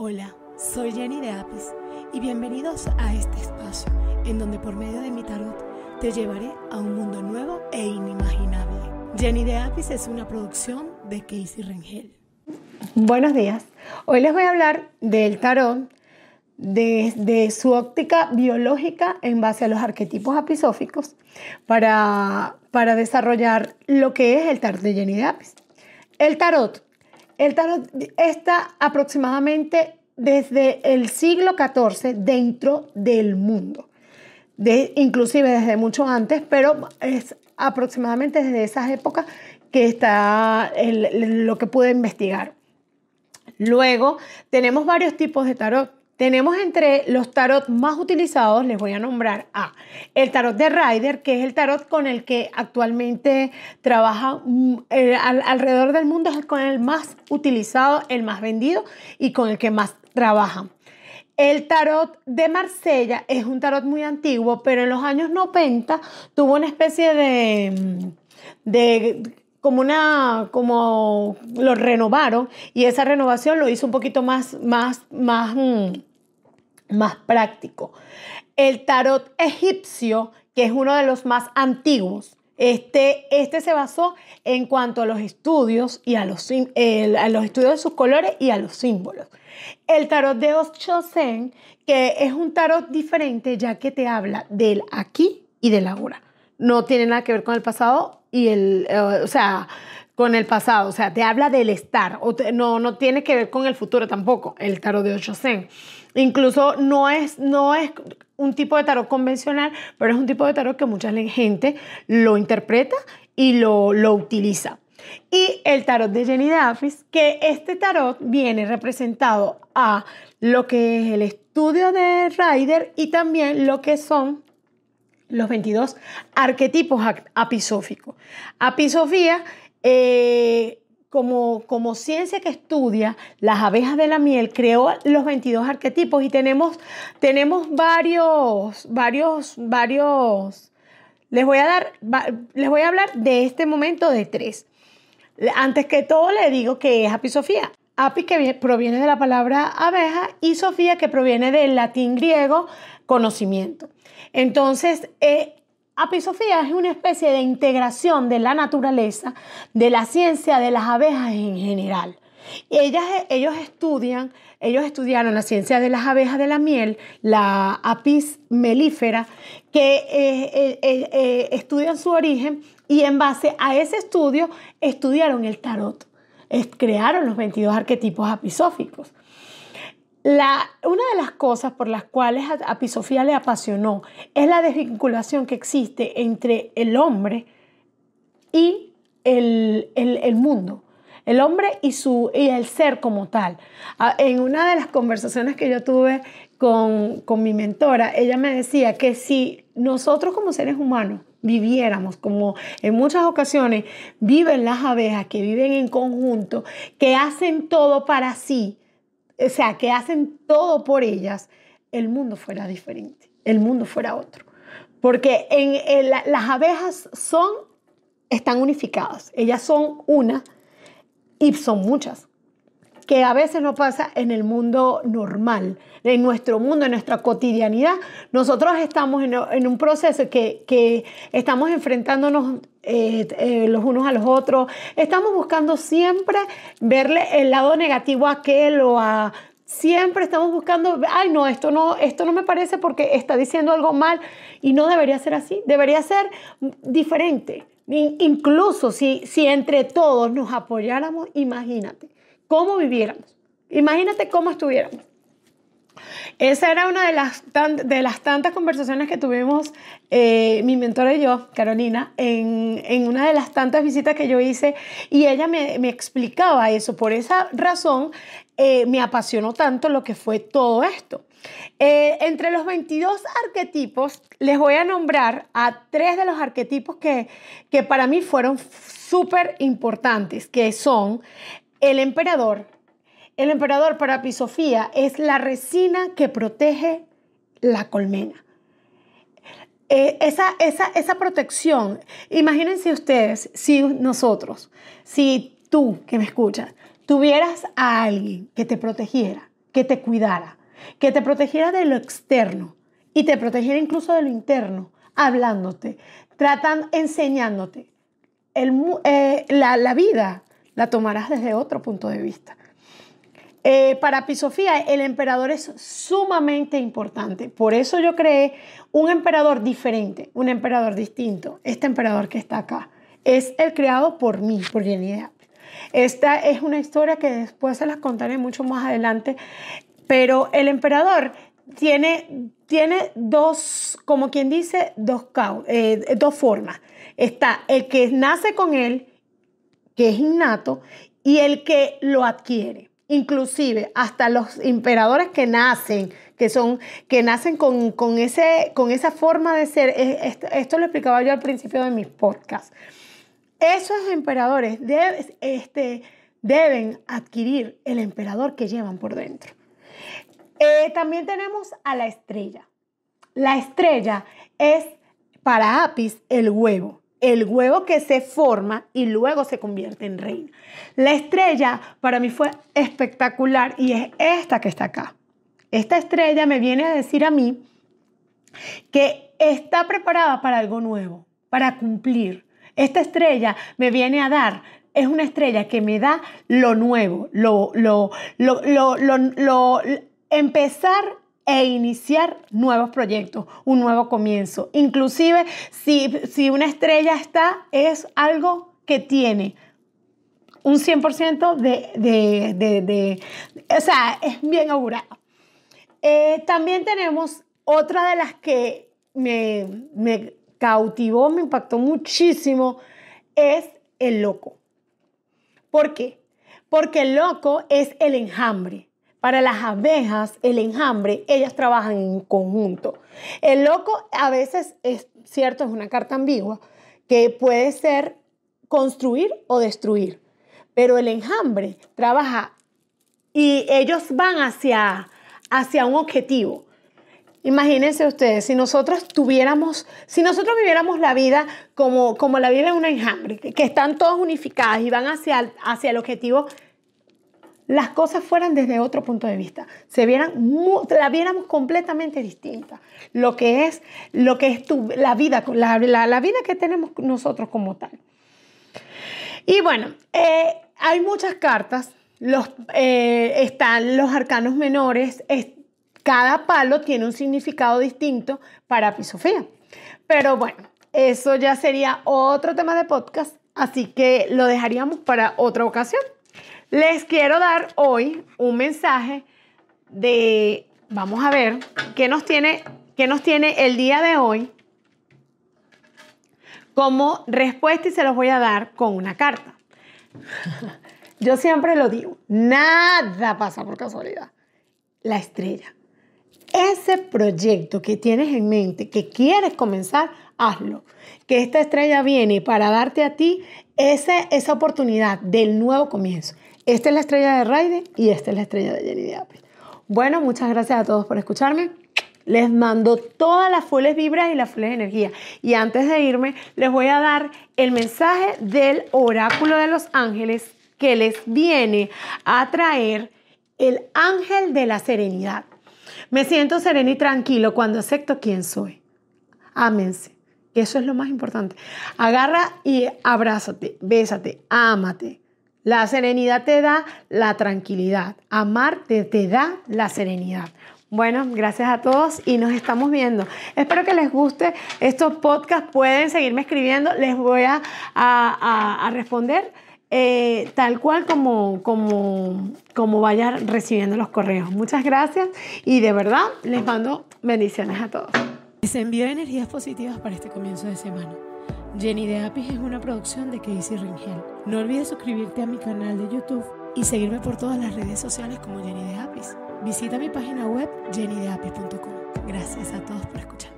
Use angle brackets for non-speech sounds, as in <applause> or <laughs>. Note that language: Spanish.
Hola, soy Jenny de Apis y bienvenidos a este espacio en donde por medio de mi tarot te llevaré a un mundo nuevo e inimaginable. Jenny de Apis es una producción de Casey Rengel. Buenos días. Hoy les voy a hablar del tarot desde su óptica biológica en base a los arquetipos apisóficos para, para desarrollar lo que es el tarot de Jenny de Apis. El tarot el tarot está aproximadamente desde el siglo XIV dentro del mundo, inclusive desde mucho antes, pero es aproximadamente desde esas épocas que está lo que pude investigar. Luego tenemos varios tipos de tarot. Tenemos entre los tarot más utilizados, les voy a nombrar a el tarot de Rider, que es el tarot con el que actualmente trabaja mm, alrededor del mundo, es con el más utilizado, el más vendido y con el que más trabajan. El tarot de Marsella es un tarot muy antiguo, pero en los años 90 tuvo una especie de, mm, de como una, como lo renovaron y esa renovación lo hizo un poquito más, más, más, mm, más práctico. El tarot egipcio, que es uno de los más antiguos, este, este se basó en cuanto a los estudios y a los, a los estudios de sus colores y a los símbolos. El tarot de Oschosen, que es un tarot diferente ya que te habla del aquí y del ahora. No tiene nada que ver con el pasado y el, eh, o sea, con el pasado, o sea, te habla del estar, o no, no tiene que ver con el futuro tampoco, el tarot de Oschosen. Incluso no es, no es un tipo de tarot convencional, pero es un tipo de tarot que mucha gente lo interpreta y lo, lo utiliza. Y el tarot de Jenny Daffis, que este tarot viene representado a lo que es el estudio de Rider y también lo que son los 22 arquetipos apisóficos. Apisofía eh, como, como ciencia que estudia las abejas de la miel, creó los 22 arquetipos y tenemos, tenemos varios, varios, varios, les voy a dar, les voy a hablar de este momento de tres. Antes que todo le digo que es apisofía. Api que proviene de la palabra abeja y Sofía que proviene del latín griego conocimiento. Entonces, eh, Apisofía es una especie de integración de la naturaleza, de la ciencia de las abejas en general. Ellas, ellos estudian, ellos estudiaron la ciencia de las abejas de la miel, la apis melífera, que eh, eh, eh, estudian su origen y en base a ese estudio estudiaron el tarot, crearon los 22 arquetipos apisóficos una de las cosas por las cuales a, Pisofía le apasionó es la desvinculación que existe entre el hombre y el, mundo. El hombre y, su, y el ser como tal. En una de las conversaciones que yo tuve con, con mi mentora, ella me decía que si nosotros como seres humanos viviéramos como en muchas ocasiones viven las abejas que viven en conjunto, que hacen todo para sí, o sea, que hacen todo por ellas, el mundo fuera diferente, el mundo fuera otro. Porque las abejas son, están unificadas, ellas son una y son muchas que a veces no pasa en el mundo normal, en nuestro mundo, en nuestra cotidianidad. Nosotros estamos en, un proceso que, estamos enfrentándonos eh, eh, los unos a los otros, estamos buscando siempre verle el lado negativo a aquel o a... Siempre estamos buscando, ay no, esto no, esto no me parece porque está diciendo algo mal y no debería ser así, debería ser diferente. Incluso si, si entre todos nos apoyáramos, imagínate cómo viviéramos. Imagínate cómo estuviéramos. Esa era una de las, de las tantas conversaciones que tuvimos eh, mi mentora y yo, Carolina, en, en, una de las tantas visitas que yo hice y ella me, me explicaba eso. Por esa razón eh, me apasionó tanto lo que fue todo esto. Eh, entre los 22 arquetipos, les voy a nombrar a tres de los arquetipos que, que para mí fueron súper importantes, que son el emperador, el emperador para Pisofía es la resina que protege la colmena. Eh, esa, esa, esa protección, imagínense ustedes, si nosotros, si tú que me escuchas, tuvieras a alguien que te protegiera, que te cuidara, que te protegiera de lo externo y te protegiera incluso de lo interno, hablándote, tratando, enseñándote. Eh, la, vida la tomarás desde otro punto de vista. Eh, para Pisofía, el emperador es sumamente importante. Por eso yo creé un emperador diferente, un emperador distinto. Este emperador que está acá es el creado por mí, por Jenny Esta es una historia que después se las contaré mucho más adelante. Pero el emperador tiene, tiene dos, como quien dice, dos, eh, dos formas. Está el que nace con él, que es innato, y el que lo adquiere. Inclusive hasta los emperadores que nacen, que son, que nacen con, ese, con esa forma de ser. Esto, esto, lo explicaba yo al principio de mis podcasts. Esos emperadores este, deben adquirir el emperador que llevan por dentro. Eh, también tenemos a la estrella. La estrella es para Apis el huevo, el huevo que se forma y luego se convierte en reina. La estrella para mí fue espectacular y es esta que está acá. Esta estrella me viene a decir a mí que está preparada para algo nuevo, para cumplir. Esta estrella me viene a dar es una estrella que me da lo nuevo, lo, lo, lo, lo, empezar e iniciar nuevos proyectos, un nuevo comienzo. Inclusive si, si una estrella está, es algo que tiene un 100% de, de, de, de, o sea, es bien augurado. Eh, también tenemos otra de las que me, me cautivó, me impactó muchísimo, es el loco. ¿Por qué? Porque el loco es el enjambre. Para las abejas, el enjambre, ellas trabajan en conjunto. El loco a veces es cierto, es una carta ambigua, que puede ser construir o destruir. Pero el enjambre trabaja y ellos van hacia, hacia un objetivo. Imagínense ustedes, si nosotros tuviéramos, si nosotros viviéramos la vida como, como la vive un enjambre, que, están todos unificadas y van hacia, hacia el objetivo las cosas fueran desde otro punto de vista, se vieran, la viéramos completamente distinta. Lo que es, lo que es la, vida, la, la, vida que tenemos nosotros como tal. Y bueno, eh, hay muchas cartas, los, eh, están los arcanos menores, cada palo tiene un significado distinto para Pisofía. Pero bueno, eso ya sería otro tema de podcast, así que lo dejaríamos para otra ocasión. Les quiero dar hoy un mensaje de, vamos a ver, qué nos tiene, qué nos tiene el día de hoy como respuesta y se los voy a dar con una carta. <laughs> Yo siempre lo digo, nada pasa por casualidad. La estrella. Ese proyecto que tienes en mente, que quieres comenzar, hazlo. Que esta estrella viene para darte a ti esa oportunidad del nuevo comienzo. Esta es la estrella de Raide y esta es la estrella de Jenny de Bueno, muchas gracias a todos por escucharme. Les mando todas las fules vibras y las fules energía. Y antes de irme, les voy a dar el mensaje del oráculo de los ángeles que les viene a traer el ángel de la serenidad. Me siento sereno y tranquilo cuando acepto quién soy. Ámense, eso es lo más importante. Agarra y abrázate, bésate, ámate. La serenidad te da la tranquilidad. Amarte te da la serenidad. Bueno, gracias a todos y nos estamos viendo. Espero que les guste estos podcasts. Pueden seguirme escribiendo. Les voy a, a, responder eh, tal cual como, como, como vayan recibiendo los correos. Muchas gracias y de verdad les mando bendiciones a todos. Les envío energías positivas para este comienzo de semana. Jenny de Apis es una producción de Casey Ringel. No olvides suscribirte a mi canal de YouTube y seguirme por todas las redes sociales como Jenny de Apis. Visita mi página web jennydeapis.com. Gracias a todos por escuchar.